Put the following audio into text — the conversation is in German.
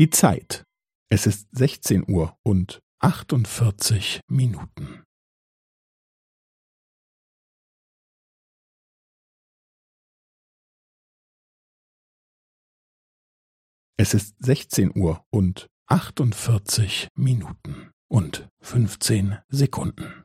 Die Zeit. Es ist 16 Uhr und 48 Minuten. Es ist 16 Uhr und 48 Minuten und 15 Sekunden.